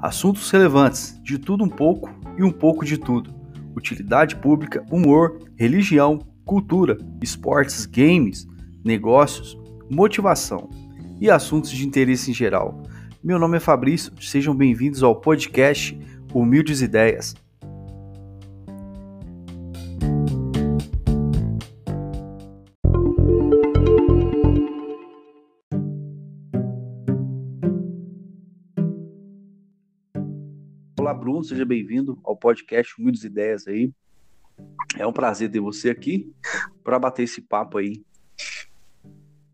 Assuntos relevantes, de tudo um pouco e um pouco de tudo. Utilidade pública, humor, religião, cultura, esportes, games, negócios, motivação e assuntos de interesse em geral. Meu nome é Fabrício, sejam bem-vindos ao podcast Humildes Ideias. Bruno, seja bem-vindo ao podcast Humildes Ideias aí. É um prazer ter você aqui para bater esse papo aí.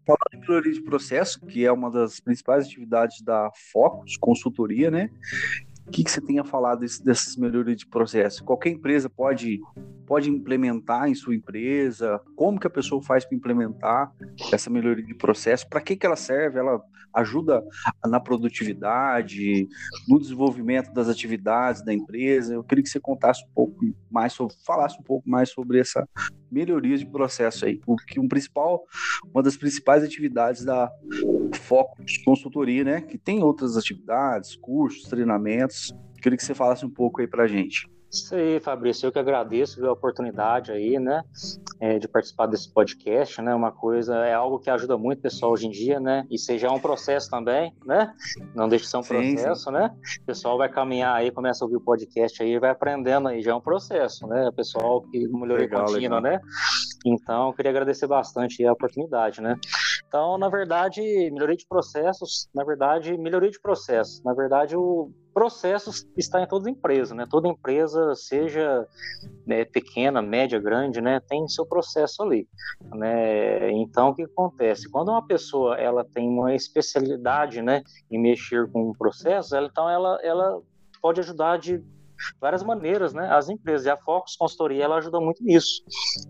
Falando em melhoria de processo, que é uma das principais atividades da Focus Consultoria, né? O que, que você tem a falar desse, dessas melhorias de processo? Qualquer empresa pode, pode implementar em sua empresa? Como que a pessoa faz para implementar essa melhoria de processo? Para que, que ela serve? Ela ajuda na produtividade, no desenvolvimento das atividades da empresa? Eu queria que você contasse um pouco mais sobre, falasse um pouco mais sobre essa melhoria de processo aí, o que um principal, uma das principais atividades da Focus Consultoria, né? Que tem outras atividades, cursos, treinamentos. Queria que você falasse um pouco aí para a gente. Isso aí, Fabrício, eu que agradeço a oportunidade aí, né, é, de participar desse podcast, né, uma coisa, é algo que ajuda muito o pessoal hoje em dia, né, e seja um processo também, né, não deixa de ser um processo, sim. né, o pessoal vai caminhar aí, começa a ouvir o podcast aí, vai aprendendo aí, já é um processo, né, o pessoal que melhoria contínua, né, então, eu queria agradecer bastante a oportunidade, né. Então, na verdade, melhoria de processos, na verdade, melhoria de processos, na verdade, o processos está em toda empresa, né? Toda empresa, seja né, pequena, média, grande, né, tem seu processo ali, né? Então, o que acontece? Quando uma pessoa ela tem uma especialidade, né, em mexer com um processo, ela, então ela, ela pode ajudar de várias maneiras, né? As empresas e a Focus Consultoria ela ajuda muito nisso,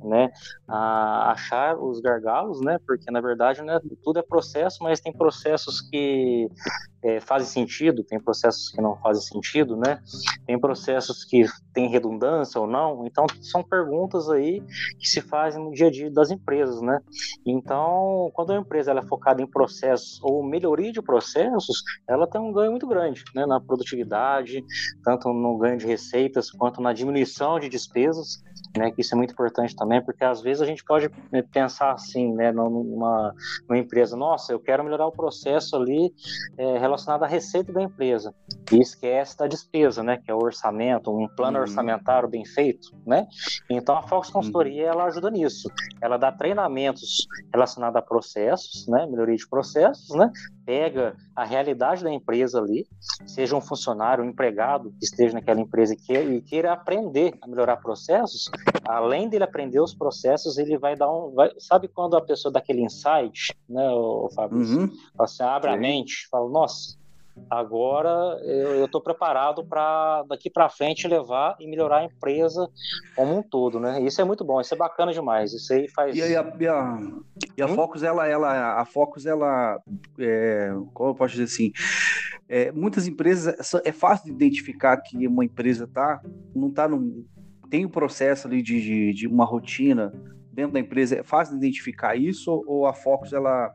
né? A achar os gargalos, né? Porque na verdade, né? Tudo é processo, mas tem processos que é, fazem sentido, tem processos que não fazem sentido, né? Tem processos que têm redundância ou não. Então, são perguntas aí que se fazem no dia a dia das empresas, né? Então, quando a empresa ela é focada em processos ou melhoria de processos, ela tem um ganho muito grande, né? Na produtividade, tanto no ganho de receitas quanto na diminuição de despesas né, que isso é muito importante também, porque às vezes a gente pode né, pensar assim, né, numa, numa empresa, nossa, eu quero melhorar o processo ali é, relacionado à receita da empresa, e esquece da despesa, né, que é o orçamento, um plano uhum. orçamentário bem feito, né, então a Fox Consultoria, uhum. ela ajuda nisso, ela dá treinamentos relacionados a processos, né, melhoria de processos, né, pega a realidade da empresa ali, seja um funcionário, um empregado que esteja naquela empresa e queira, queira aprender a melhorar processos, além dele aprender os processos, ele vai dar um. Vai, sabe quando a pessoa dá aquele insight, né, o Fabrício? Uhum. Assim, abre Sim. a mente, fala, nossa, Agora eu estou preparado para daqui para frente levar e melhorar a empresa como um todo, né? Isso é muito bom, isso é bacana demais. Isso aí faz. E, a, e a, e a hum? Focus, ela, ela, a Focus, ela, é, como eu posso dizer assim, é, muitas empresas é fácil de identificar que uma empresa tá, não tá no tem o um processo ali de, de, de uma rotina dentro da empresa. É fácil de identificar isso ou a Focus ela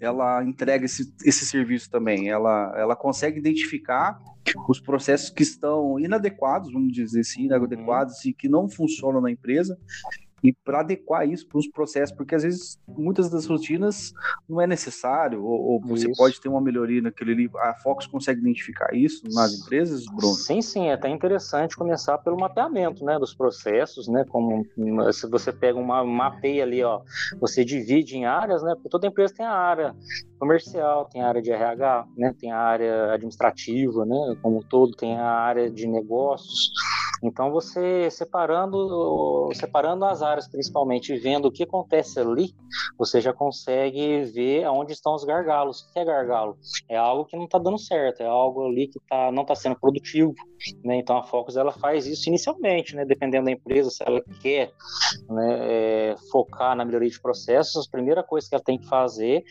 ela entrega esse, esse serviço também. Ela, ela consegue identificar os processos que estão inadequados, vamos dizer assim, inadequados uhum. e que não funcionam na empresa e para adequar isso para os processos, porque às vezes muitas das rotinas não é necessário, ou, ou você pode ter uma melhoria naquele ali. A Fox consegue identificar isso nas empresas, Bruno? Sim, sim, é até interessante começar pelo mapeamento né, dos processos, né? Como se você pega uma mapeia ali, ó, você divide em áreas, né? Porque toda empresa tem a área comercial, tem a área de RH, né? Tem a área administrativa, né? Como um todo, tem a área de negócios. Então você separando, separando as áreas principalmente vendo o que acontece ali, você já consegue ver aonde estão os gargalos. O que é gargalo? É algo que não está dando certo, é algo ali que tá, não está sendo produtivo. Né? Então a Focus ela faz isso inicialmente, né? dependendo da empresa, se ela quer né, é, focar na melhoria de processos, a primeira coisa que ela tem que fazer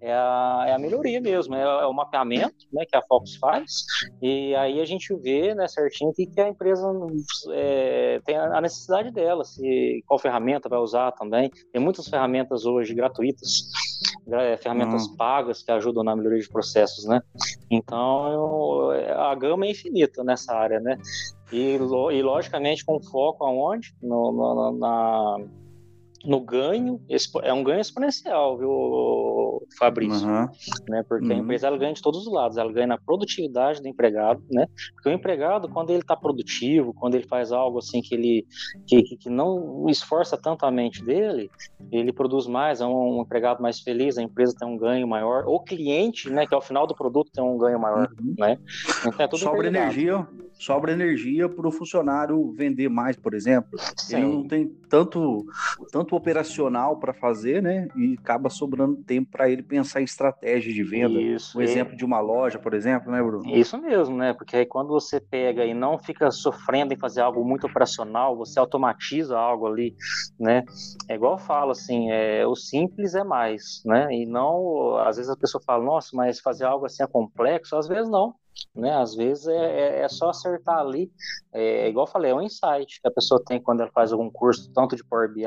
é a, é a melhoria mesmo, é, é, o mapeamento né, que a Focus faz, e aí a gente vê né, certinho o que, que a empresa é, tem a necessidade dela, se, qual ferramenta vai usar também. Tem muitas ferramentas hoje gratuitas, ferramentas hum. pagas que ajudam na melhoria de processos, né? Então, eu, a gama é infinita nessa área, né? E, e logicamente, com foco aonde? No, no, na, no ganho, é um ganho exponencial, viu, Fabrício? Uhum. Né? Porque uhum. a empresa ela ganha de todos os lados, ela ganha na produtividade do empregado, né? Porque o empregado, quando ele está produtivo, quando ele faz algo assim que ele que, que não esforça tanto a mente dele, ele produz mais, é um, um, empregado mais feliz, a empresa tem um ganho maior, o cliente, né, que ao final do produto tem um ganho maior, uhum. né? Então é tudo Sobra energia, sobra energia para o funcionário vender mais, por exemplo. Sim. Ele não tem tanto, tanto operacional para fazer, né? E acaba sobrando tempo para ele pensar em estratégia de venda. Isso. Um exemplo de uma loja, por exemplo, né, Bruno? Isso mesmo, né? Porque aí quando você pega e não fica sofrendo em fazer algo muito operacional, você automatiza algo ali, né? É igual eu falo, assim, é, o simples é mais, né? E não, às vezes a pessoa fala, nossa, mas fazer algo assim é complexo, às vezes não né? Às vezes é, é, é só acertar ali, é, igual eu falei, é um insight que a pessoa tem quando ela faz algum curso, tanto de Power BI,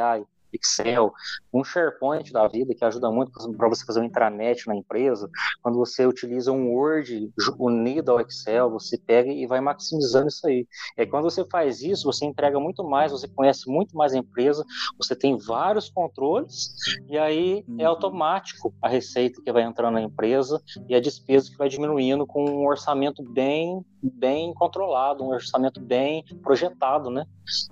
Excel, um SharePoint da vida que ajuda muito para você fazer um intranet na empresa. Quando você utiliza um Word unido ao Excel, você pega e vai maximizando isso aí. E aí, quando você faz isso, você entrega muito mais, você conhece muito mais a empresa, você tem vários controles e aí é uhum. automático a receita que vai entrando na empresa e a despesa que vai diminuindo com um orçamento bem bem controlado, um orçamento bem projetado, né?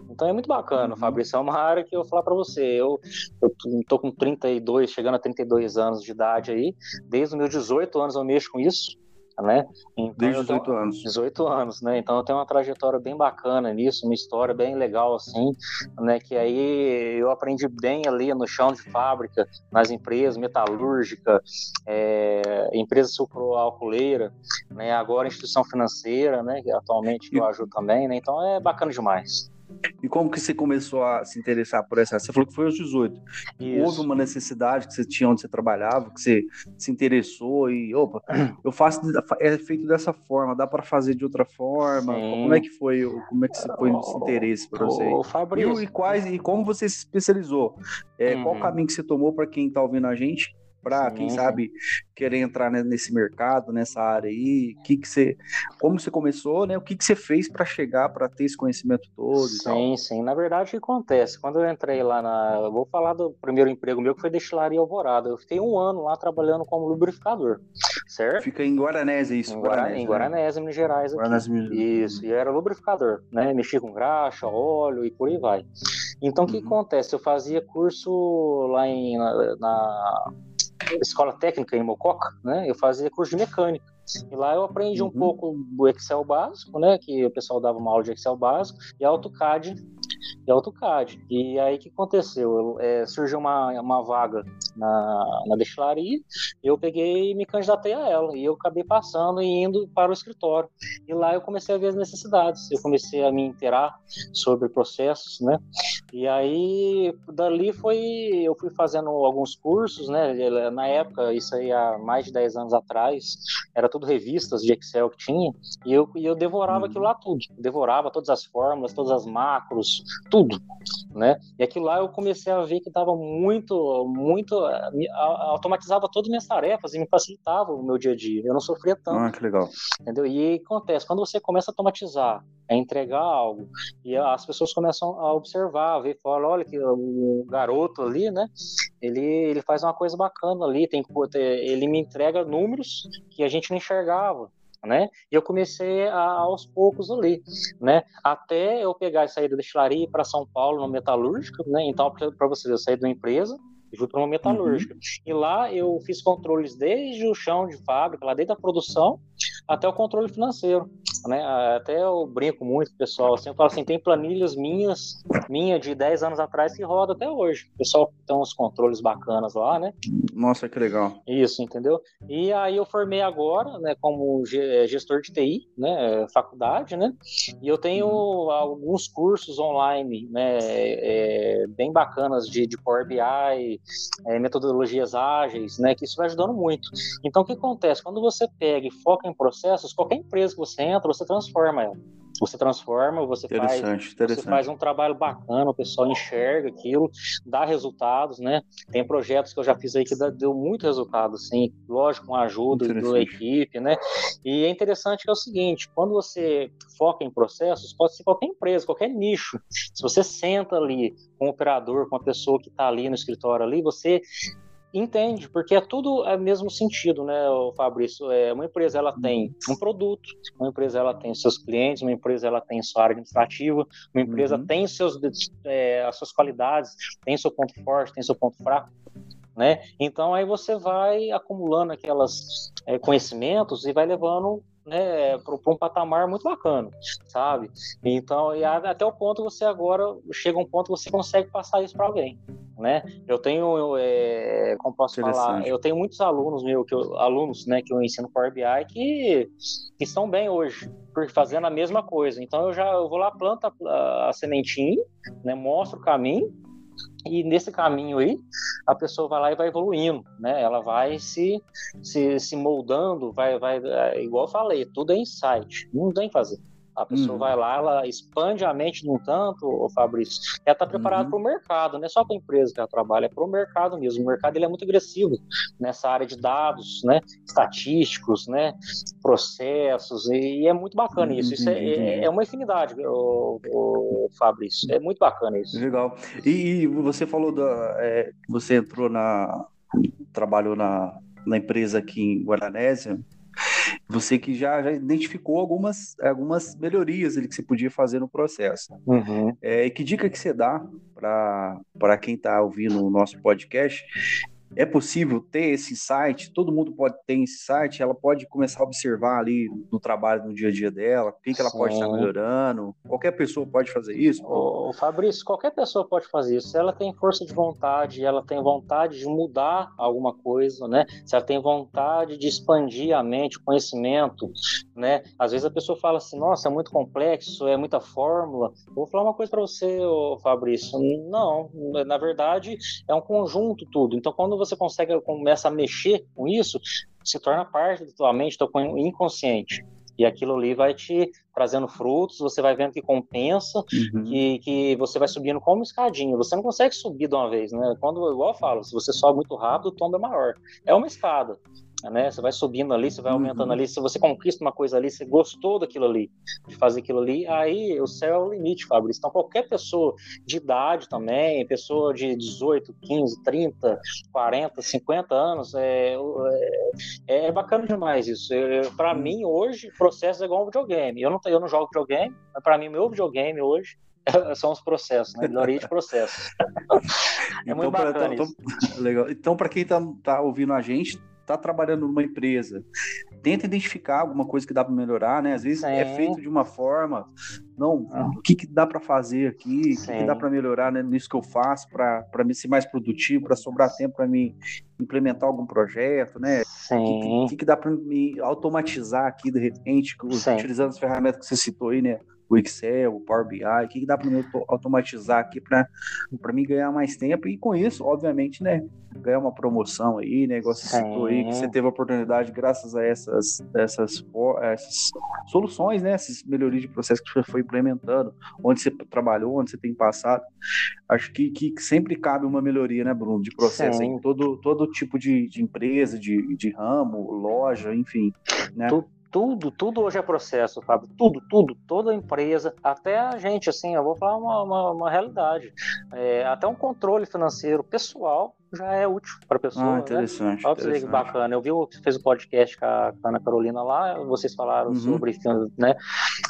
Então é muito bacana, uhum. Fabrício. É uma área que eu vou falar para você. Eu, eu tô com 32, chegando a 32 anos de idade aí. Desde os meus 18 anos eu mexo com isso né? Então, Desde 18 tenho, anos. 18 anos, né? Então eu tenho uma trajetória bem bacana nisso, uma história bem legal assim, né? Que aí eu aprendi bem ali no chão de fábrica, nas empresas metalúrgica, é, empresa sucroalcooleira, né? Agora instituição financeira, né? Que atualmente eu ajudo também, né? Então é bacana demais. E como que você começou a se interessar por essa? Você falou que foi aos 18. Isso. Houve uma necessidade que você tinha onde você trabalhava, que você se interessou e, opa, eu faço, é feito dessa forma, dá para fazer de outra forma? Sim. Como é que foi, como é que foi esse interesse para você? O Fabrício. E, e, quais, e como você se especializou? É, uhum. Qual o caminho que você tomou para quem está ouvindo a gente? Para quem sabe querer entrar nesse mercado, nessa área aí, que que você, como você começou, né? O que que você fez para chegar para ter esse conhecimento todo? Sim, sim. Na verdade, o que acontece? Quando eu entrei lá na, eu vou falar do primeiro emprego meu que foi destilaria Alvorada. Eu fiquei um ano lá trabalhando como lubrificador, certo? Fica em Guaranés, é isso? Em Guaranés, em né? Minas Gerais. Minas Isso. E era lubrificador, né? Mexia com graxa, óleo e por aí vai. Então, o que uhum. acontece? Eu fazia curso lá em, na, na escola técnica em Mococa, né? Eu fazia curso de mecânica. E lá eu aprendi uhum. um pouco do Excel básico, né? Que o pessoal dava uma aula de Excel básico e AutoCAD e AutoCAD. E aí o que aconteceu? É, surgiu uma, uma vaga na, na destilaria, eu peguei e me candidatei a ela. E eu acabei passando e indo para o escritório. E lá eu comecei a ver as necessidades, eu comecei a me interar sobre processos, né? E aí, dali foi, eu fui fazendo alguns cursos, né? Na época, isso aí há mais de 10 anos atrás, era tudo revistas de Excel que tinha, e eu, e eu devorava aquilo lá tudo. devorava todas as fórmulas, todas as macros, tudo, né? E aquilo lá eu comecei a ver que dava muito, muito, automatizava todas as minhas tarefas e me facilitava o meu dia a dia. Eu não sofria tanto. Ah, que legal. Entendeu? E acontece, quando você começa a automatizar, a entregar algo, e as pessoas começam a observar, ver, falar, olha que o garoto ali, né? Ele, ele faz uma coisa bacana ali, tem ele me entrega números que a gente não enxergava né? E eu comecei a, aos poucos ali, né? Até eu pegar e sair da destilaria para São Paulo, no metalúrgica, né? Então, para vocês, eu saí de uma empresa fui para uma metalúrgica. Uhum. E lá eu fiz controles desde o chão de fábrica, lá desde a produção, até o controle financeiro. Né? Até eu brinco muito, pessoal. Assim, eu falo assim: tem planilhas minhas, minha de 10 anos atrás, que roda até hoje. O pessoal tem uns controles bacanas lá, né? Nossa, que legal. Isso, entendeu? E aí eu formei agora, né, como gestor de TI, né, faculdade, né? E eu tenho alguns cursos online, né, é, bem bacanas de, de Power BI, é, metodologias ágeis, né, que isso vai ajudando muito. Então, o que acontece? Quando você pega e foca em processos, qualquer empresa que você entra, você transforma ela. Você transforma, você faz, você faz um trabalho bacana, o pessoal enxerga aquilo, dá resultados, né? Tem projetos que eu já fiz aí que deu muito resultado, assim, lógico, com a ajuda da equipe, né? E é interessante que é o seguinte, quando você foca em processos, pode ser qualquer empresa, qualquer nicho. Se você senta ali com o operador, com a pessoa que está ali no escritório ali, você Entende, porque é tudo é mesmo sentido, né, Fabrício? É, uma empresa ela tem um produto, uma empresa ela tem seus clientes, uma empresa ela tem sua área administrativa, uma empresa uhum. tem seus, é, as suas qualidades, tem seu ponto forte, tem seu ponto fraco. Né? Então aí você vai acumulando aquelas é, conhecimentos e vai levando né, para um patamar muito bacana, sabe? Então, e até o ponto você agora chega um ponto que você consegue passar isso para alguém, né? Eu tenho, é, como posso falar, eu tenho muitos alunos meu, que eu, alunos, né, que eu ensino Power BI que, que estão bem hoje, fazendo a mesma coisa. Então eu já eu vou lá planta a, a sementinha, né, mostro o caminho e nesse caminho aí, a pessoa vai lá e vai evoluindo, né? Ela vai se, se, se moldando, vai, vai, é, igual eu falei, tudo é insight, não tem fazer. A pessoa uhum. vai lá, ela expande a mente num tanto, o Fabrício, ela está preparada uhum. para o mercado, não é só para a empresa que ela trabalha, é para o mercado mesmo. O mercado ele é muito agressivo nessa área de dados, né, estatísticos, né, processos, e, é muito bacana isso. Isso é, é, é uma infinidade, o, o, Fabrício, é muito bacana isso. Legal. E, e você falou da, é, você entrou na, trabalhou na, na empresa aqui em Guaranésia, você que já, já identificou algumas, algumas melhorias ali que você podia fazer no processo. Uhum. É, e que dica que você dá para quem está ouvindo o nosso podcast é possível ter esse site, todo mundo pode ter esse site, ela pode começar a observar ali no trabalho, no dia a dia dela, o que, que ela Sim. pode estar melhorando, qualquer pessoa pode fazer isso? Ô, Fabrício, qualquer pessoa pode fazer isso, se ela tem força de vontade, ela tem vontade de mudar alguma coisa, né, se ela tem vontade de expandir a mente, o conhecimento, né, às vezes a pessoa fala assim, nossa, é muito complexo, é muita fórmula, vou falar uma coisa para você, ô, Fabrício, não, na verdade é um conjunto tudo, então quando você consegue começa a mexer com isso, se torna parte da tua mente, do teu inconsciente. E aquilo ali vai te trazendo frutos, você vai vendo que compensa, uhum. que, que você vai subindo como escadinha. Você não consegue subir de uma vez, né? Quando, igual eu falo, se você sobe muito rápido, o tombo é maior. É uma escada né? Você vai subindo ali, você vai aumentando uhum. ali. Se você conquista uma coisa ali, você gostou daquilo ali, de fazer aquilo ali, aí o céu é o limite, Fabrício. Então, qualquer pessoa de idade também, pessoa de 18, 15, 30, 40, 50 anos, é, é, é bacana demais isso. Para uhum. mim, hoje, o processo é igual um videogame. Eu não, eu não jogo videogame, mas para mim, meu videogame hoje são os processos, né? Melhoria de processos. é então, muito bacana pra, então, isso. Legal. Então, para quem está tá ouvindo a gente, está trabalhando numa empresa, tenta identificar alguma coisa que dá para melhorar, né? Às vezes é Sim. é feito de uma forma, não, ah. o que, que dá para fazer aqui, o que, que, dá para melhorar né, nisso que eu faço para me ser mais produtivo, para sobrar tempo para me implementar algum projeto, né? O que, que, que, dá para me automatizar aqui de repente, utilizando as ferramentas que você citou aí, né? O Excel, o Power BI, o que, que dá para automatizar aqui para mim ganhar mais tempo? E com isso, obviamente, né, ganhar uma promoção aí, né, igual você citou aí, que você teve a oportunidade graças a essas, essas, essas soluções, né, essas melhorias de processo que você foi implementando, onde você trabalhou, onde você tem passado, acho que, que sempre cabe uma melhoria, né, Bruno, de processo em todo, todo tipo de, de empresa, de, de ramo, loja, enfim, né? Tudo, tudo hoje é processo, Fábio. Tudo, tudo, toda empresa, até a gente, assim, eu vou falar uma, uma, uma realidade. É, até um controle financeiro pessoal já é útil para a pessoa. Ah, interessante. Né? Olha que bacana. Eu vi que fez o um podcast com a, Ana Carolina lá, vocês falaram uhum. sobre, né,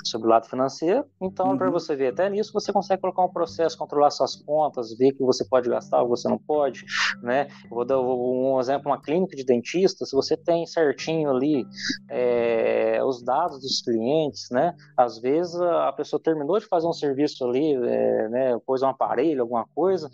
sobre o lado financeiro. Então, uhum. para você ver, até nisso você consegue colocar um processo, controlar suas contas, ver que você pode gastar, ou você não pode. Né? vou dar um exemplo: uma clínica de dentista, se você tem certinho ali é, os dados dos clientes, né? às vezes a pessoa terminou de fazer um serviço ali, é, né, pôs um aparelho, alguma coisa,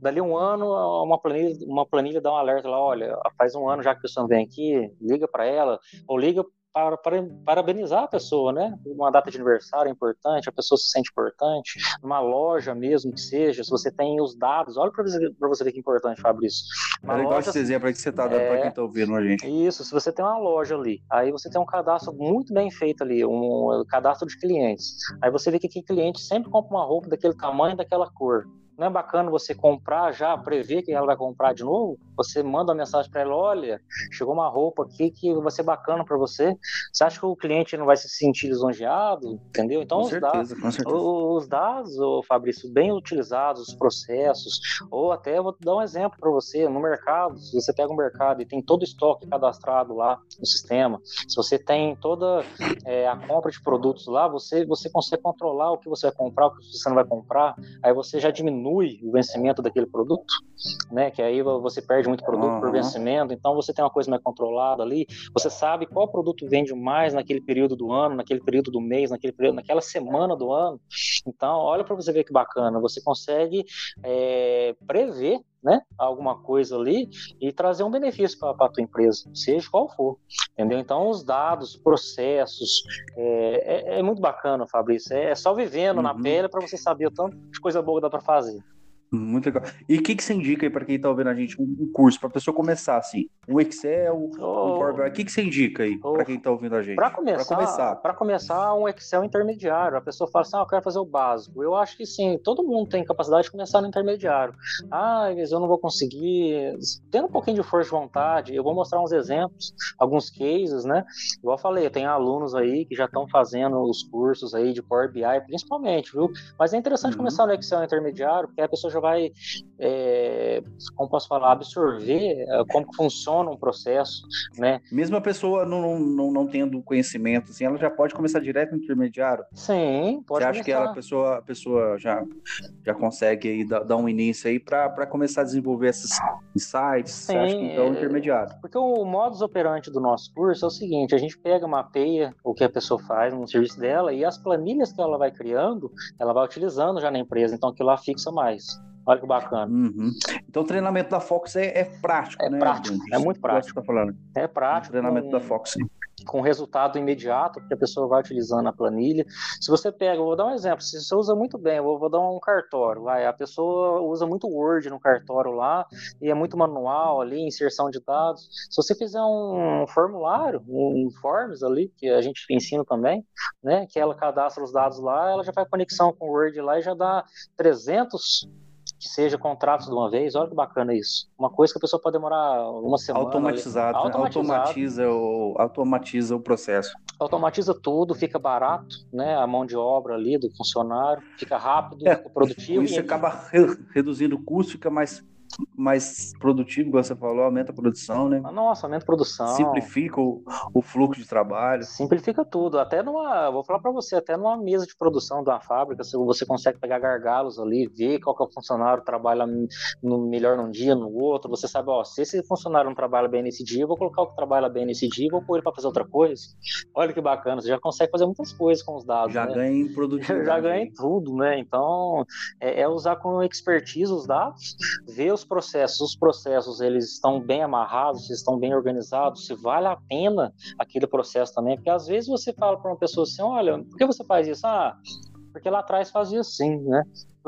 dali um ano, uma planilha, uma planilha dá um alerta lá, olha, faz um ano já que a pessoa vem aqui, liga para ela, ou liga para, para, parabenizar a pessoa, né? Uma data de aniversário é importante, a pessoa se sente importante, numa loja mesmo que seja, se você tem os dados, olha para você, você ver que é importante, Fabrício. Uma é legal loja, esse exemplo aí que você está dando é, para quem está ouvindo a gente. Isso, se você tem uma loja ali, aí você tem um cadastro muito bem feito ali, um cadastro de clientes. Aí você vê que aquele cliente sempre compra uma roupa daquele tamanho, daquela cor não é bacana você comprar já, prever que ela vai comprar de novo? Você manda uma mensagem para ela: olha, chegou uma roupa aqui que vai ser bacana para você. Você acha que o cliente não vai se sentir lisonjeado? Entendeu? Então, com os, certeza, dados, os dados, ô, Fabrício, bem utilizados, os processos, ou até vou dar um exemplo para você: no mercado, se você pega um mercado e tem todo o estoque cadastrado lá no sistema, se você tem toda é, a compra de produtos lá, você, você consegue controlar o que você vai comprar, o que você não vai comprar, aí você já diminui diminui o vencimento daquele produto, né? Que aí você perde muito produto uhum. por vencimento, então você tem uma coisa mais controlada ali, você sabe qual produto vende mais naquele período do ano, naquele período do mês, naquele período, naquela semana do ano. Então, olha para você ver que bacana, você consegue é, prever né, alguma coisa ali e trazer um benefício para a tua empresa, seja qual for, entendeu? Então, os dados, processos, é, é, é muito bacana, Fabrício, é, é só vivendo uhum. na pele para você saber o tanto de coisa boa que dá para fazer. Muito legal. E o que, que você indica aí para quem está ouvindo a gente? Um, curso para a pessoa começar assim? Um Excel, oh, um Power BI. O que, que você indica aí oh, para quem está ouvindo a gente? Para começar, começar. Para começar, um Excel intermediário. A pessoa fala assim: ah, eu quero fazer o básico. Eu acho que sim, todo mundo tem capacidade de começar no intermediário. Ah, mas eu não vou conseguir. Tendo um pouquinho de força de vontade, eu vou mostrar uns exemplos, alguns cases, né? Igual eu falei, eu tenho alunos aí que já estão fazendo os cursos aí de Power BI, principalmente, viu? Mas é interessante uhum. começar no Excel intermediário, porque a pessoa já vai, é, como posso falar, absorver é, como funciona um processo, né? Mesmo a pessoa não, não, não tendo conhecimento, assim, ela já pode começar direto no intermediário? Sim, pode Você acha começar. que ela, a pessoa, a pessoa já, já consegue aí dar, dar um início aí para começar a desenvolver esses insights? Sim, Você acha que então é intermediário? Porque o modus operandi do nosso curso é o seguinte, a gente pega, mapeia o que a pessoa faz no serviço dela e as planilhas que ela vai criando, ela vai utilizando já na empresa, então aquilo lá fixa mais. Olha que bacana. Uhum. Então o treinamento da Fox é, é prático, é né? Prático, é muito prático. Tá falando. É prático. O treinamento com, da Fox. Sim. Com resultado imediato, que a pessoa vai utilizando a planilha. Se você pega, vou dar um exemplo, se você usa muito bem, eu vou dar um cartório, vai, a pessoa usa muito Word no cartório lá, e é muito manual ali, inserção de dados. Se você fizer um formulário, um forms ali, que a gente ensina também, né, que ela cadastra os dados lá, ela já faz conexão com o Word lá e já dá 300 que seja contratos de uma vez, olha que bacana isso. Uma coisa que a pessoa pode demorar uma semana. Automatizado, ali, automatizado. Né? automatiza, o, automatiza o processo. Automatiza tudo, fica barato, né? A mão de obra ali do funcionário, fica rápido, é, fica produtivo. Isso acaba reduzindo o custo, fica mais mais produtivo, como você falou, aumenta a produção, né? Nossa, aumenta a produção. Simplifica o, o fluxo de trabalho. Simplifica tudo. Até numa, vou falar para você, até numa mesa de produção de uma fábrica, você consegue pegar gargalos ali, ver qual que é o funcionário trabalha no, melhor num dia, no outro. Você sabe, ó, se esse funcionário não trabalha bem nesse dia, eu vou colocar o que trabalha bem nesse dia, vou pôr ele para fazer outra coisa. Olha que bacana, você já consegue fazer muitas coisas com os dados. Já né? ganha em produtividade. Já ganha em tudo, né? Então, é, é usar com expertise os dados, ver os processos, os processos eles estão bem amarrados, estão bem organizados, se vale a pena aquele processo também, porque às vezes você fala para uma pessoa assim, olha, por que você faz isso? Ah, porque lá atrás fazia assim, né?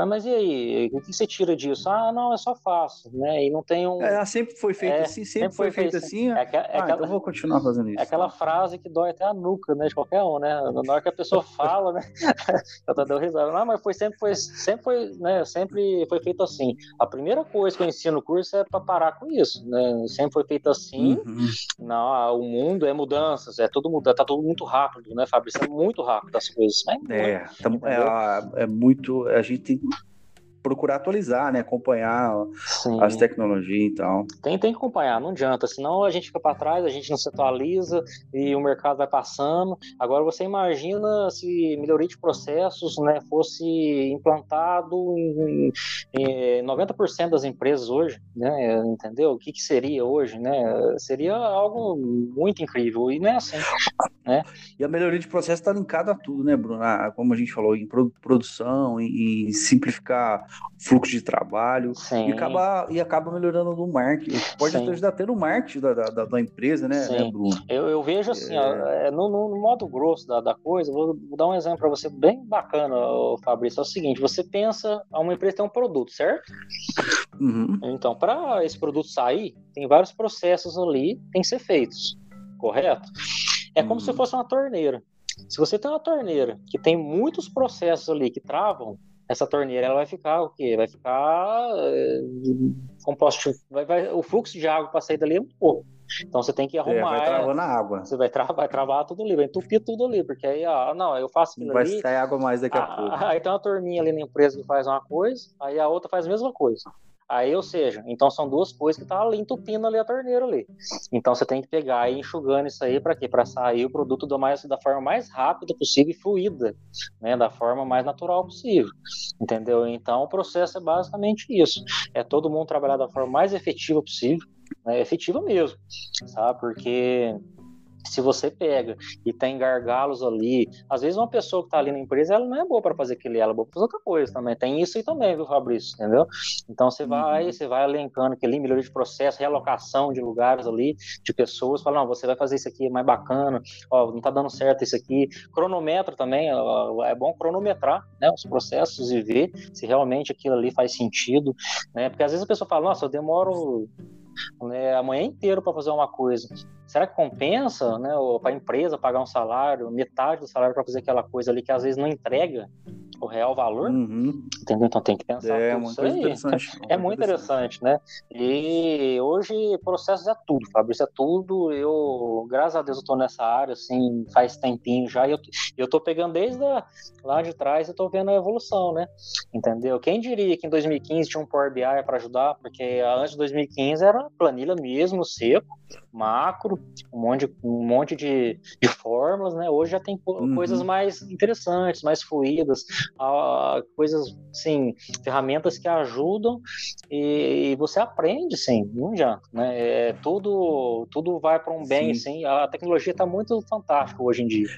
Mas, e aí, o que você tira disso? Ah, não, é só fácil, né? E não tem um. É, sempre foi feito é, assim, sempre, sempre foi, feito assim. assim. É, é ah, aquela, então vou continuar fazendo isso. É aquela frase que dói até a nuca, né? De qualquer um, né? Na hora que a pessoa fala, né? Eu tô dando risada. Não, mas foi sempre foi, sempre foi, né? Sempre foi feito assim. A primeira coisa que eu ensino no curso é para parar com isso, né? Sempre foi feito assim. Uhum. Não, ah, o mundo é mudanças, é tudo mudando, tá tudo muito rápido, né, Fabrício? É muito rápido as coisas. Né? É, tá, é, é muito. A gente tem procurar atualizar, né? Acompanhar Sim. as tecnologias e tal. Tem, tem que acompanhar, não adianta, senão a gente fica para trás, a gente não se atualiza e o mercado vai passando. Agora você imagina se melhoria de processos né, fosse implantado em, em 90% das empresas hoje, né? Entendeu? O que, que seria hoje, né? Seria algo muito incrível e não é assim. Né? E a melhoria de processo está linkada a tudo, né, Bruno? como a gente falou, em produção, em simplificar fluxo de trabalho e acaba, e acaba melhorando no marketing. Pode Sim. ajudar até no marketing da, da, da empresa, né, né Bruno? Eu, eu vejo assim, é... ó, é, no, no, modo grosso da, da coisa, vou, vou dar um exemplo para você bem bacana, Fabrício. É o seguinte: você pensa, uma empresa tem um produto, certo? Uhum. Então, para esse produto sair, tem vários processos ali que tem que ser feitos, correto? É como uhum. se fosse uma torneira. Se você tem uma torneira que tem muitos processos ali que travam, essa torneira ela vai ficar o quê? Vai ficar é, composto, vai, vai, o fluxo de água para sair dali é muito pouco. Então você tem que arrumar. É, vai água. Você vai, tra vai travar tudo ali, vai entupir tudo ali, porque aí, ó, não, eu faço aquilo vai ali. Vai sair água mais daqui a, a ah, pouco. Aí tem uma turminha ali na empresa que faz uma coisa, aí a outra faz a mesma coisa. Aí, ou seja, então são duas coisas que tá ali entupindo ali a torneira ali. Então você tem que pegar e enxugando isso aí para quê? Para sair o produto do mais, da forma mais rápida possível e fluida, né? Da forma mais natural possível. Entendeu? Então o processo é basicamente isso. É todo mundo trabalhar da forma mais efetiva possível, né? efetiva mesmo, sabe? Porque se você pega e tem gargalos ali, às vezes uma pessoa que está ali na empresa, ela não é boa para fazer aquilo, ela é boa para fazer outra coisa também. Tem isso aí também, viu, Fabrício? Entendeu? Então você vai, uhum. você vai elencando aquele melhoria de processo, realocação de lugares ali, de pessoas, fala, não, você vai fazer isso aqui é mais bacana, ó, não está dando certo isso aqui. Cronometra também, ó, é bom cronometrar, né, os processos e ver se realmente aquilo ali faz sentido, né? Porque às vezes a pessoa fala, nossa, eu demoro né, a manhã inteira para fazer uma coisa. Será que compensa, né, para a empresa pagar um salário, metade do salário para fazer aquela coisa ali que às vezes não entrega o real valor? Uhum. Entendeu? Então tem que pensar é, muito aí. Interessante. É muito interessante, né? E hoje processos é tudo, Fabrício, é tudo. Eu, graças a Deus, eu estou nessa área assim faz tempinho já e eu, eu tô pegando desde a, lá de trás e estou vendo a evolução, né? Entendeu? Quem diria que em 2015 tinha um Power BI para ajudar, porque antes de 2015 era planilha mesmo, seco, macro, um monte, de, um monte de, de fórmulas, né? Hoje já tem uhum. coisas mais interessantes, mais fluídas, uh, coisas, sim, ferramentas que ajudam e, e, você aprende, sim, não adianta, né? É, tudo, tudo vai para um bem, sim. sim. A tecnologia está muito fantástica hoje em dia.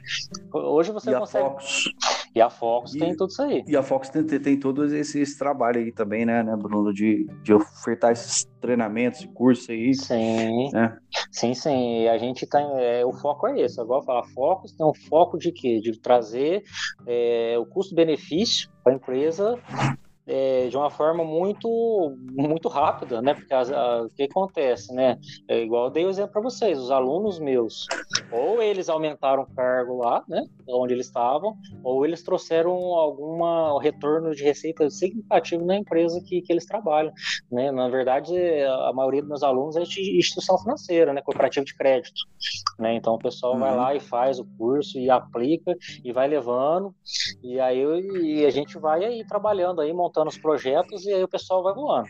Hoje você e consegue... A Fox... E a Fox e, tem tudo isso aí. E a Fox tem, tem todo esse, esse trabalho aí também, né, né Bruno, de, de ofertar esses treinamentos e cursos aí. Sim. Né? Sim, sim. A gente tem. É, o foco é esse. Agora falar foco, tem um foco de quê? De trazer é, o custo-benefício para a empresa é, de uma forma muito muito rápida, né? Porque a, o que acontece, né? É igual eu dei o exemplo para vocês, os alunos meus, ou eles aumentaram o cargo lá, né? Onde eles estavam, ou eles trouxeram alguma retorno de receita significativo na empresa que, que eles trabalham, né? Na verdade, a maioria dos meus alunos é de instituição financeira, né? Cooperativa de crédito, né? Então o pessoal uhum. vai lá e faz o curso e aplica e vai levando e aí e a gente vai aí trabalhando aí montando os projetos e aí o pessoal vai voando.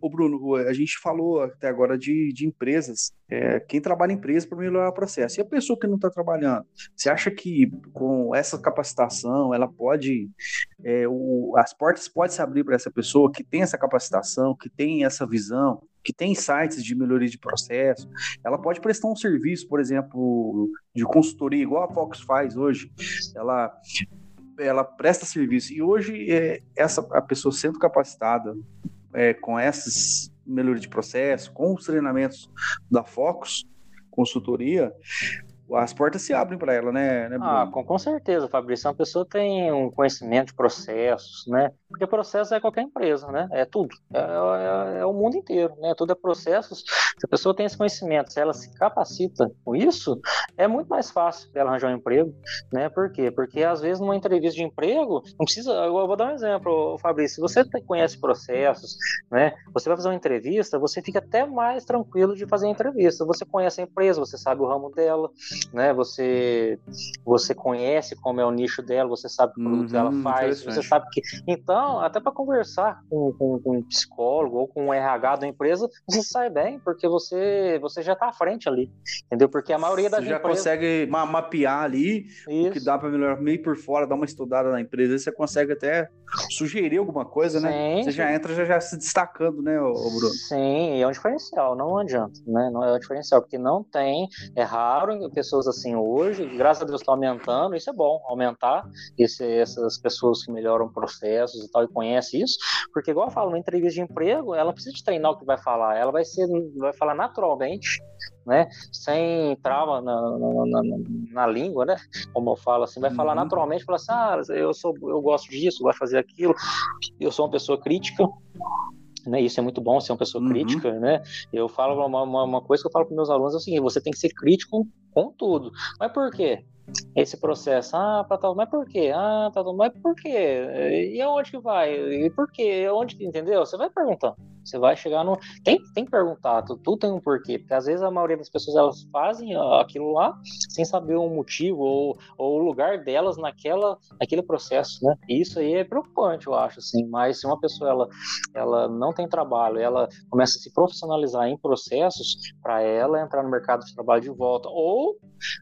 O Bruno, a gente falou até agora de, de empresas. É, quem trabalha em empresa para melhorar o processo. E a pessoa que não está trabalhando? Você acha que com essa capacitação ela pode. É, o, as portas podem se abrir para essa pessoa que tem essa capacitação, que tem essa visão, que tem sites de melhoria de processo? Ela pode prestar um serviço, por exemplo, de consultoria, igual a Fox faz hoje. Ela ela presta serviço. E hoje, é, essa, a pessoa sendo capacitada é, com essas melhorias de processo, com os treinamentos da Focus, consultoria, as portas se abrem para ela, né, né Ah, com, com certeza, Fabrício. Uma pessoa tem um conhecimento de processos, né? Porque processo é qualquer empresa, né? É tudo. É, é, é, o mundo inteiro, né? Tudo é processos. Se a pessoa tem esse conhecimento, se ela se capacita com isso, é muito mais fácil ela arranjar um emprego, né? Por quê? Porque às vezes numa entrevista de emprego, não precisa. Eu vou dar um exemplo, Fabrício. Se você conhece processos, né? Você vai fazer uma entrevista, você fica até mais tranquilo de fazer a entrevista. Você conhece a empresa, você sabe o ramo dela, né? Você você conhece como é o nicho dela, você sabe o produto que ela uhum, faz, você sabe que então até para conversar com, com, com, um psicólogo ou com um RH da empresa você sai bem porque você você já está à frente ali, entendeu? Porque a maioria já empresas... consegue ma mapear ali Isso. o que dá para melhorar meio por fora, dar uma estudada na empresa, você consegue até sugerir alguma coisa, né? sim, né? Você já entra já, já se destacando, né, Bruno? Sim, é um diferencial, não adianta, né? Não é um diferencial porque não tem, é raro pessoas assim hoje, graças a Deus está aumentando, isso é bom, aumentar esse, essas pessoas que melhoram processos e tal, e conhecem isso, porque igual eu falo, na entrevista de emprego, ela precisa de treinar o que vai falar, ela vai ser, vai falar naturalmente, né? Sem trava na, na, na, na, língua, né? Como eu falo assim, vai uhum. falar naturalmente, falar assim, ah, eu sou, eu gosto disso, gosto de fazer aquilo, eu sou uma pessoa crítica, né, isso é muito bom ser uma pessoa uhum. crítica, né? Eu falo uma, uma, uma, coisa que eu falo para meus alunos é o seguinte: você tem que ser crítico com tudo. Mas por quê? esse processo. Ah, tal, mas por quê? Ah, tal, mas por quê? E aonde que vai? E por quê? Onde que, entendeu? Você vai perguntando. Você vai chegar no. Tem, tem que perguntar, tudo, tudo tem um porquê. Porque às vezes a maioria das pessoas elas fazem aquilo lá sem saber o motivo ou, ou o lugar delas naquela, naquele processo, né? E isso aí é preocupante, eu acho, assim. Mas se uma pessoa ela, ela não tem trabalho, ela começa a se profissionalizar em processos, para ela entrar no mercado de trabalho de volta, ou,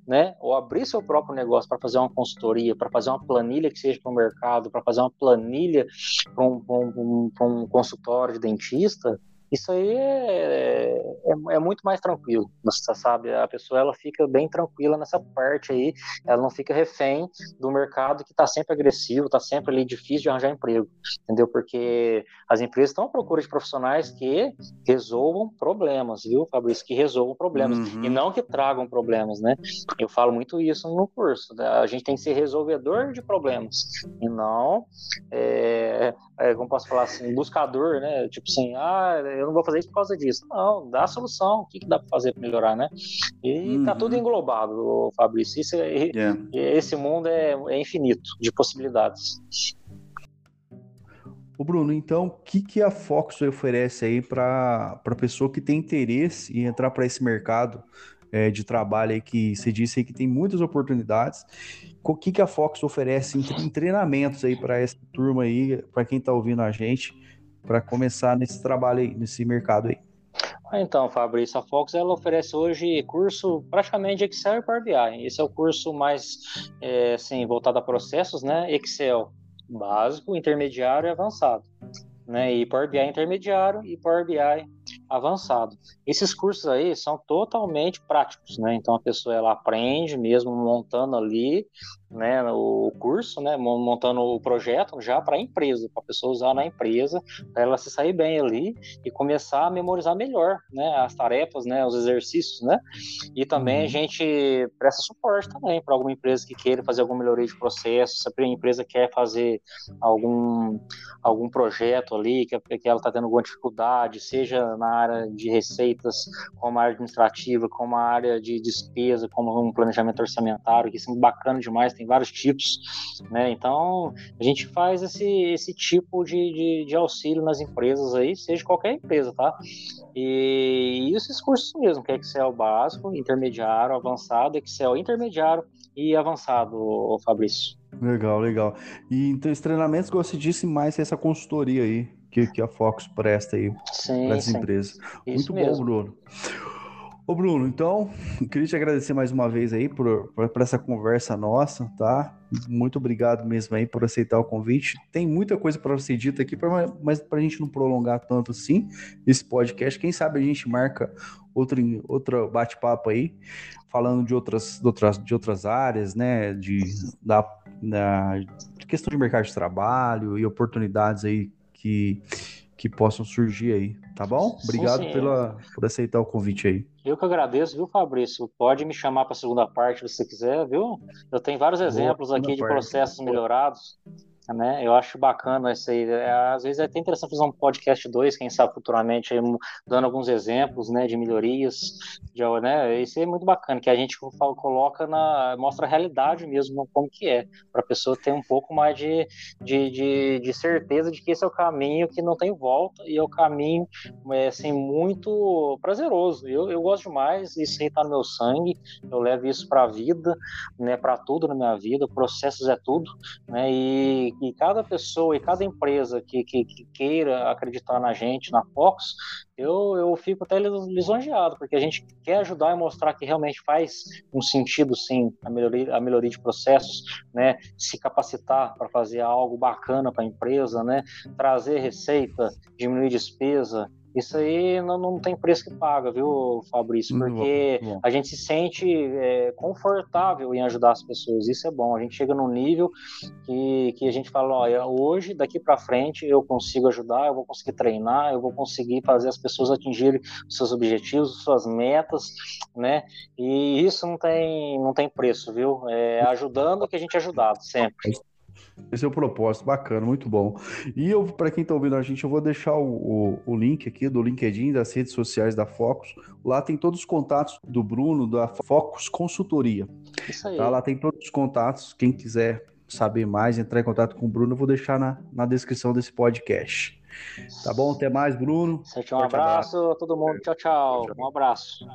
né, ou abrir seu próprio negócio para fazer uma consultoria, para fazer uma planilha que seja para o mercado, para fazer uma planilha para um, um, um, um consultório de dentista artista isso aí é, é, é, muito mais tranquilo, você sabe? A pessoa ela fica bem tranquila nessa parte aí, ela não fica refém do mercado que está sempre agressivo, está sempre ali difícil de arranjar emprego, entendeu? Porque as empresas estão à procura de profissionais que resolvam problemas, viu, Fabrício? Que resolvam problemas uhum. e não que tragam problemas, né? Eu falo muito isso no curso, né? a gente tem que ser resolvedor de problemas e não, é, é, como posso falar assim, buscador, né? Tipo assim, ah, eu não vou fazer isso por causa disso. Não, dá a solução, o que, que dá para fazer para melhorar, né? E uhum. tá tudo uhum. englobado, Fabrício. Isso é, yeah. Esse mundo é, é infinito de possibilidades. O Bruno, então, o que, que a Fox oferece aí para a pessoa que tem interesse em entrar para esse mercado é, de trabalho aí que você disse aí que tem muitas oportunidades? O que, que a Fox oferece em treinamentos aí para essa turma aí, para quem está ouvindo a gente? Para começar nesse trabalho aí, nesse mercado aí? Então, Fabrício, a Fox ela oferece hoje curso praticamente Excel e Power BI. Esse é o curso mais é, assim, voltado a processos, né? Excel básico, intermediário e avançado. Né? E Power BI intermediário e Power BI avançado. Esses cursos aí são totalmente práticos, né? Então a pessoa ela aprende mesmo montando ali né, o curso, né, montando o projeto já para a empresa, para a pessoa usar na empresa, para ela se sair bem ali e começar a memorizar melhor, né, as tarefas, né, os exercícios, né, e também uhum. a gente presta suporte também para alguma empresa que queira fazer alguma melhoria de processo, se a empresa quer fazer algum algum projeto ali que, que ela está tendo alguma dificuldade, seja na área de receitas, como a área administrativa, como a área de despesa, como um planejamento orçamentário, que isso é bacana demais tem vários tipos, né? Então a gente faz esse, esse tipo de, de, de auxílio nas empresas aí, seja qualquer empresa, tá? E, e esses cursos mesmo, que é Excel básico, intermediário, avançado, Excel intermediário e avançado, Fabrício. Legal, legal. E então, esses treinamentos, você disse mais essa consultoria aí que, que a Fox presta aí para as empresas. Isso Muito mesmo. bom, Bruno. Ô Bruno, então, queria te agradecer mais uma vez aí por, por, por, essa conversa nossa, tá? Muito obrigado mesmo aí por aceitar o convite. Tem muita coisa para ser dita aqui, pra, mas para a gente não prolongar tanto assim esse podcast, quem sabe a gente marca outro, outro bate-papo aí, falando de outras, de outras, de outras áreas, né? De, da, da questão de mercado de trabalho e oportunidades aí que que possam surgir aí, tá bom? Obrigado sim, pela, por aceitar o convite aí. Eu que agradeço, viu, Fabrício? Pode me chamar para a segunda parte se você quiser, viu? Eu tenho vários exemplos aqui de processos melhorados né? Eu acho bacana isso aí. É, às vezes é até interessante fazer um podcast 2, quem sabe futuramente, aí, dando alguns exemplos, né, de melhorias, de, né? Isso é muito bacana, que a gente coloca na mostra a realidade mesmo como que é, para a pessoa ter um pouco mais de, de, de, de, certeza de que esse é o caminho que não tem volta e é o caminho é, assim muito prazeroso. Eu, eu gosto demais, isso aí tá no meu sangue. Eu levo isso para a vida, né, para tudo na minha vida. Processos é tudo, né? E e cada pessoa e cada empresa que, que, que, queira acreditar na gente, na Fox, eu, eu fico até lisonjeado, porque a gente quer ajudar e mostrar que realmente faz um sentido, sim, a melhoria, a melhoria de processos, né? se capacitar para fazer algo bacana para a empresa, né? trazer receita, diminuir despesa, Isso aí não, não tem preço que paga, viu, Fabrício? Porque bom, bom. a gente se sente é, confortável em ajudar as pessoas. Isso é bom. A gente chega num nível que, que a gente fala: olha, hoje, daqui para frente, eu consigo ajudar, eu vou conseguir treinar, eu vou conseguir fazer as pessoas atingirem os seus objetivos, suas metas, né? E isso não tem, não tem preço, viu? É ajudando que a gente é ajudado sempre. Esse é o propósito, bacana, muito bom. E eu, para quem está ouvindo a gente, eu vou deixar o, o, o, link aqui do LinkedIn, das redes sociais da Focus. Lá tem todos os contatos do Bruno, da Focus Consultoria. Isso aí. Tá? Lá tem todos os contatos. Quem quiser saber mais, entrar em contato com o Bruno, eu vou deixar na, na descrição desse podcast. Tá bom? Até mais, Bruno. Certo, um abraço, abraço a todo mundo. Tchau, tchau. Um abraço.